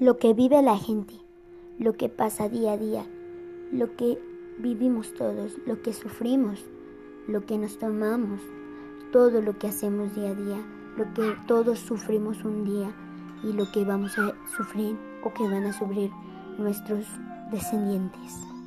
lo que vive la gente, lo que pasa día a día, lo que vivimos todos, lo que sufrimos, lo que nos tomamos, todo lo que hacemos día a día, lo que todos sufrimos un día y lo que vamos a sufrir o que van a sufrir nuestros descendientes.